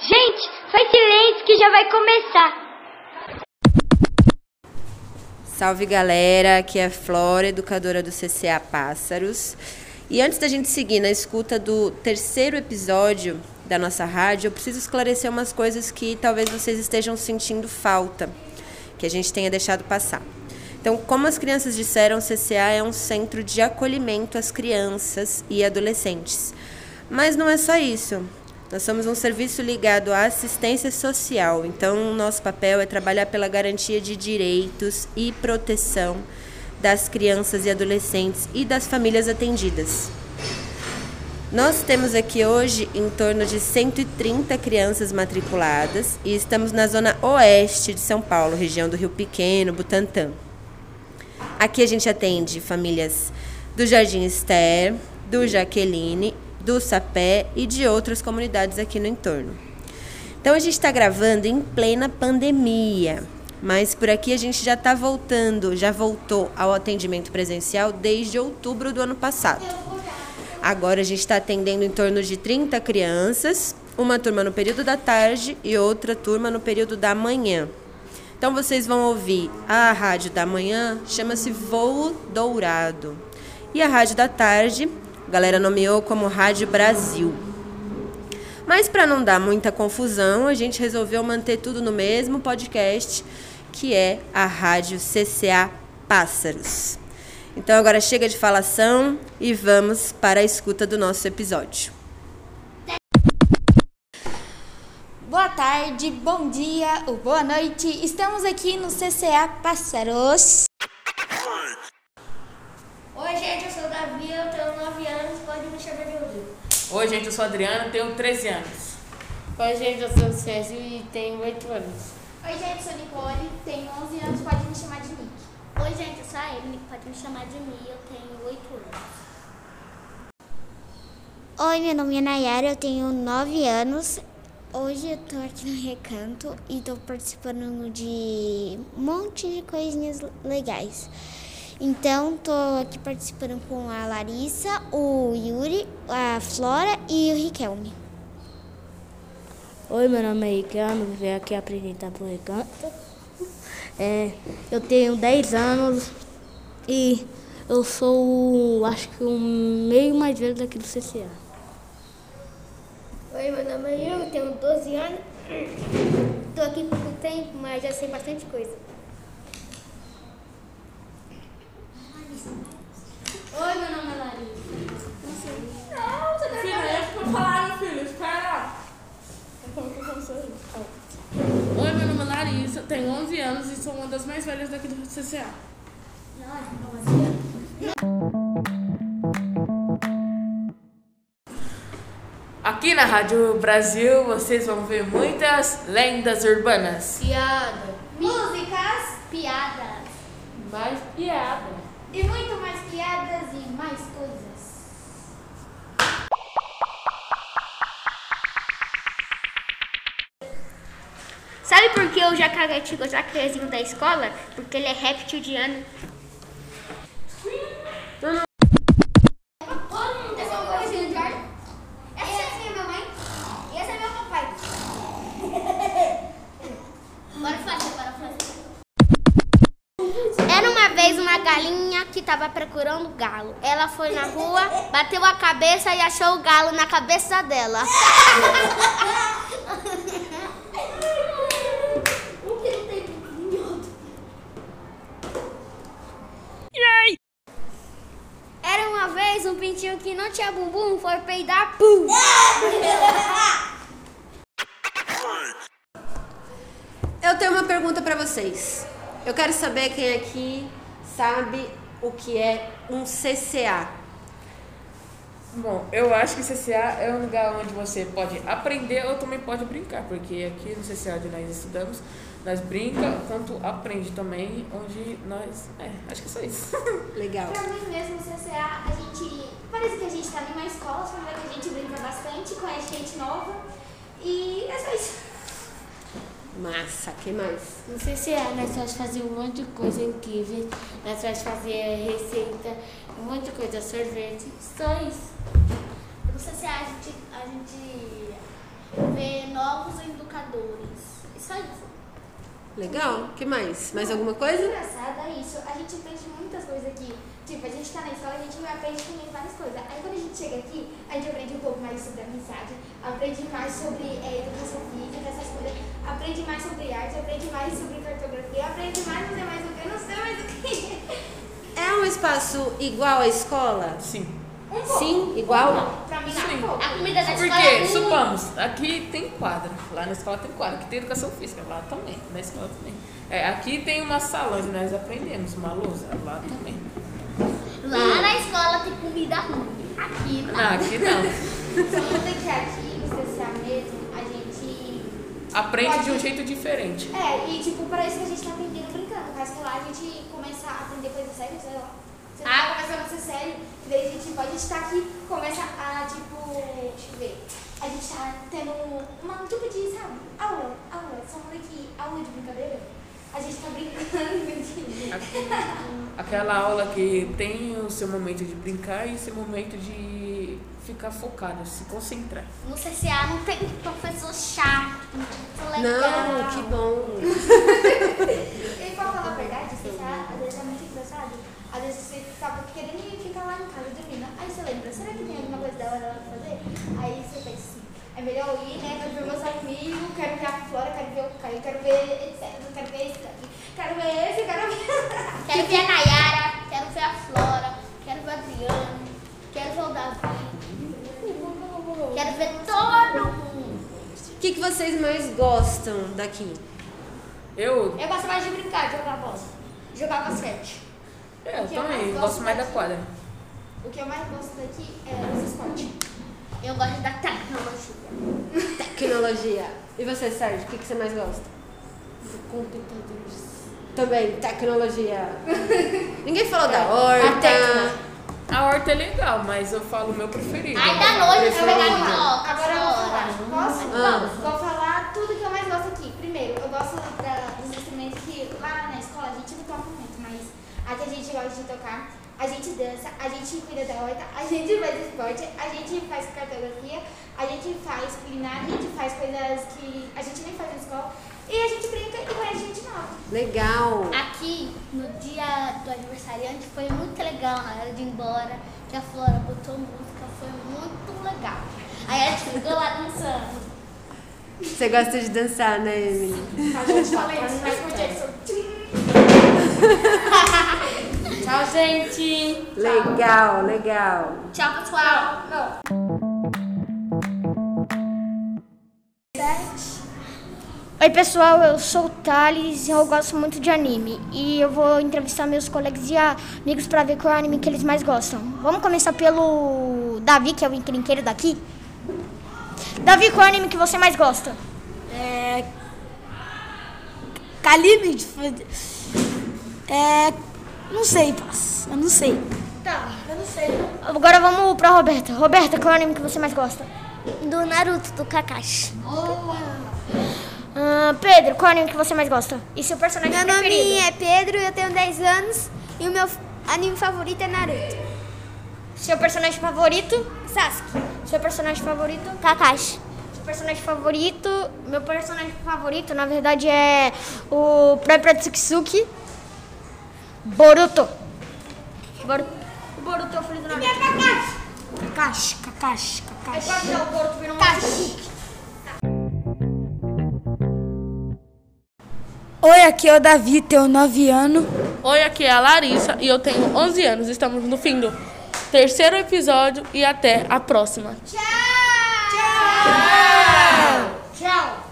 Gente, faz silêncio que já vai começar. Salve galera, aqui é Flora, educadora do CCA Pássaros. E antes da gente seguir na escuta do terceiro episódio da nossa rádio, eu preciso esclarecer umas coisas que talvez vocês estejam sentindo falta, que a gente tenha deixado passar. Então, como as crianças disseram, o CCA é um centro de acolhimento às crianças e adolescentes. Mas não é só isso. Nós somos um serviço ligado à assistência social, então nosso papel é trabalhar pela garantia de direitos e proteção das crianças e adolescentes e das famílias atendidas. Nós temos aqui hoje em torno de 130 crianças matriculadas e estamos na zona oeste de São Paulo, região do Rio Pequeno, Butantã. Aqui a gente atende famílias do Jardim Esther, do Jaqueline, do Sapé e de outras comunidades aqui no entorno. Então a gente está gravando em plena pandemia, mas por aqui a gente já está voltando, já voltou ao atendimento presencial desde outubro do ano passado. Agora a gente está atendendo em torno de 30 crianças, uma turma no período da tarde e outra turma no período da manhã. Então vocês vão ouvir a rádio da manhã, chama-se Voo Dourado. E a rádio da tarde, a galera nomeou como Rádio Brasil. Mas para não dar muita confusão, a gente resolveu manter tudo no mesmo podcast, que é a Rádio CCA Pássaros. Então agora chega de falação e vamos para a escuta do nosso episódio. Boa tarde, bom dia ou boa noite. Estamos aqui no CCA Pássaros. Oi, gente, eu sou o Davi, eu tenho 9 anos, pode me chamar de Rodrigo. Oi, gente, eu sou a Adriana, tenho 13 anos. Oi, gente, eu sou o Césio e tenho 8 anos. Oi, gente, eu sou Nicole, tenho 11 anos, pode me chamar de Nick. Oi, gente, eu sou a Emily, pode me chamar de Mi, eu tenho 8 anos. Oi, meu nome é Nayara, eu tenho 9 anos. Hoje eu tô aqui no Recanto e tô participando de um monte de coisinhas legais. Então, tô aqui participando com a Larissa, o Yuri, a Flora e o Riquelme. Oi, meu nome é Ricardo, vim aqui apresentar pro Recanto. É, eu tenho 10 anos e eu sou, acho que o meio mais velho daqui do CCA. Oi, meu nome é Yuri, eu tenho 12 anos. Tô aqui por pouco tempo, mas já sei bastante coisa. Oi, meu nome é Larissa. Não, você deve Filho, deixa pra falar, meu filho, espera. Oi, meu nome é Larissa, tenho 11 anos e sou uma das mais velhas daqui do CCA. Aqui na Rádio Brasil vocês vão ver muitas lendas urbanas. Piada. Músicas, piadas. Mais piada. E muito Sabe por que o jacaré o jacarezinho da escola? Porque ele é reptiliano. Era uma vez uma galinha que estava procurando galo. Ela foi na rua, bateu a cabeça e achou o galo na cabeça dela. Era uma vez um pintinho que não tinha bumbum, foi peidar, pum! Eu tenho uma pergunta para vocês. Eu quero saber quem aqui sabe o que é um CCA. Bom, eu acho que CCA é um lugar onde você pode aprender ou também pode brincar, porque aqui no CCA onde nós estudamos, nós brinca quanto aprende também, onde nós. É, acho que é só isso. Legal. Pra mim mesmo, o CCA, a gente. Parece que a gente tá em uma escola, só que a gente brinca bastante, conhece gente nova. E é só isso. Massa, que mais? No CCA nós vamos fazer um monte de coisa incrível. Nós vamos fazer receita, um monte de coisa, sorvete. Só isso. No CCA a gente, a gente vê novos educadores. E só isso. Legal. que mais? Mais alguma coisa? engraçado é isso. A gente aprende muitas coisas aqui. Tipo, a gente tá na escola, a gente aprende também várias coisas. Aí quando a gente chega aqui, a gente aprende um pouco mais sobre a amizade, aprende mais sobre é, educação física, essas coisas, aprende mais sobre arte, aprende mais sobre cartografia, aprende mais, não sei mais o que, eu não sei mais o que. É um espaço igual à escola? Sim. Um pouco. Sim, igual? Pra mim, Sim. um pouco. A comida da escola Porque, é ruim. supamos, aqui tem quadra. Lá na escola tem quadra. Aqui tem educação física. Lá também. Na escola também. É, aqui tem uma sala onde nós aprendemos, uma lousa. Lá também. Lá na escola tem comida ruim. Aqui não. Não, aqui não. Muda que aqui, no CCA mesmo, a gente Aprende de um Pode- jeito diferente. É, e tipo, parece que a gente tá aprendendo brincando. Mas que lá a gente começa a aprender coisas sérias, sei lá. Você tá começando a ser sério, e daí a gente pode estar aqui, começa a, tipo, deixa eu ver. A gente tá tendo um tipo de, sabe, aula, aula, só muda aqui, aula de brincadeira. A gente tá brincando de... Aquela aula que tem o seu momento de brincar e o seu momento de ficar focado, se concentrar. No CCA não tem professor chato, legal. Não, que bom. E pra falar a verdade, você sabe, às vezes é muito engraçado. Às vezes você tava querendo ir ficar lá em casa dormindo. Aí você lembra, será que tem alguma coisa da hora pra fazer? Aí você pensa assim, é melhor eu ir, né? Quero ver meus amigos, quero ver a Flora, quero ver o Caio, quero ver etc. Quero ver esse daqui, quero ver esse, quero ver. Quero ver a Nayara, quero ver a Flora, quero ver a Adriana, quero ver o Davi. Quero ver todo mundo. O que, que vocês mais gostam daqui? Eu, Eu gosto mais de brincar, de jogar bola. Jogar basquete. é, eu O eu também mais gosto gosto mais da daqui- quadra. O que eu mais gosto daqui é os esportes. Eu gosto da tecnologia. Tecnologia. E você, Sérgio, o que, que você mais gosta? Computadores. Também, tecnologia. Ninguém falou da horta. A horta é legal, mas eu falo o meu preferido. Ai, da noite eu vou pegar minhoca. Agora eu vou falar. Posso? Ah. Vou falar tudo que eu mais gosto aqui. Primeiro, eu gosto da- dos instrumentos que lá na escola a gente não toca muito, mas aqui a gente gosta de tocar. A gente dança, a gente cuida da horta, a gente faz esporte, a gente faz cartografia, a gente faz culinária, a gente faz coisas que a gente nem faz na escola. E a gente brinca e conhece gente nova. Legal. Aqui, no dia do aniversariante, foi muito legal na hora de ir embora, que a Flora botou música, foi muito legal. Aí a gente ficou lá dançando. Você gosta de dançar, né, Emily? A gente fala isso, mas com. Tchau, gente. Legal, legal. Tchau, pessoal. Oi pessoal, eu sou o Thales e eu gosto muito de anime. E eu vou entrevistar meus colegas e amigos para ver qual é o anime que eles mais gostam. Vamos começar pelo Davi, que é o encrenqueiro daqui. Davi, qual é o anime que você mais gosta? É. Calibre? É. Não sei, paz. Eu não sei. Tá, eu não sei. Agora vamos pra Roberta. Roberta, qual é o anime que você mais gosta? Do Naruto, do Kakashi. Pedro, qual é o anime que você mais gosta? E seu personagem Meu nome preferido? é Pedro, eu tenho 10 anos e o meu anime favorito é Naruto. Seu personagem favorito? Sasuke. Seu personagem favorito? Kakashi. Seu personagem favorito? Meu personagem favorito, na verdade, é o próprio Tsukisuki. Boruto. Boruto. O Boruto é o filho do Naruto. Kakashi, Kakashi, Aí Kakashi. quando o Boruto vira um Tsukisuki. Oi, aqui é o Davi, tenho 9 anos. Oi, aqui é a Larissa e eu tenho 11 anos. Estamos no fim do terceiro episódio e até a próxima. Tchau! Tchau! Tchau!